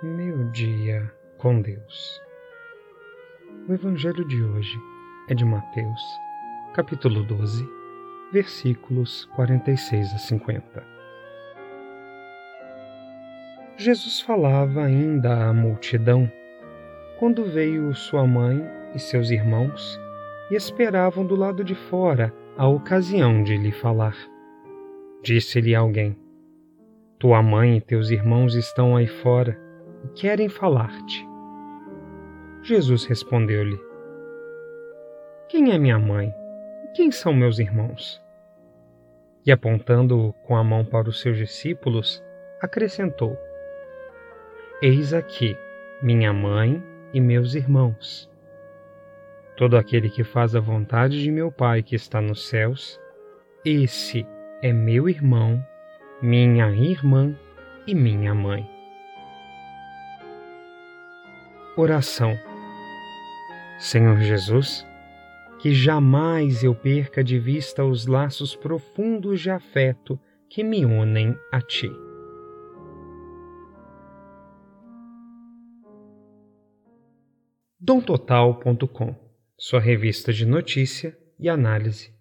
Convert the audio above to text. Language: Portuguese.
Meu dia com Deus. O Evangelho de hoje é de Mateus, capítulo 12, versículos 46 a 50. Jesus falava ainda à multidão quando veio sua mãe e seus irmãos e esperavam do lado de fora a ocasião de lhe falar. Disse-lhe alguém: Tua mãe e teus irmãos estão aí fora e querem falar-te. Jesus respondeu-lhe: Quem é minha mãe? E quem são meus irmãos? E apontando com a mão para os seus discípulos, acrescentou: Eis aqui minha mãe e meus irmãos. Todo aquele que faz a vontade de meu Pai que está nos céus, esse é meu irmão, minha irmã e minha mãe. Oração. Senhor Jesus, que jamais eu perca de vista os laços profundos de afeto que me unem a Ti. domtotal.com, sua revista de notícia e análise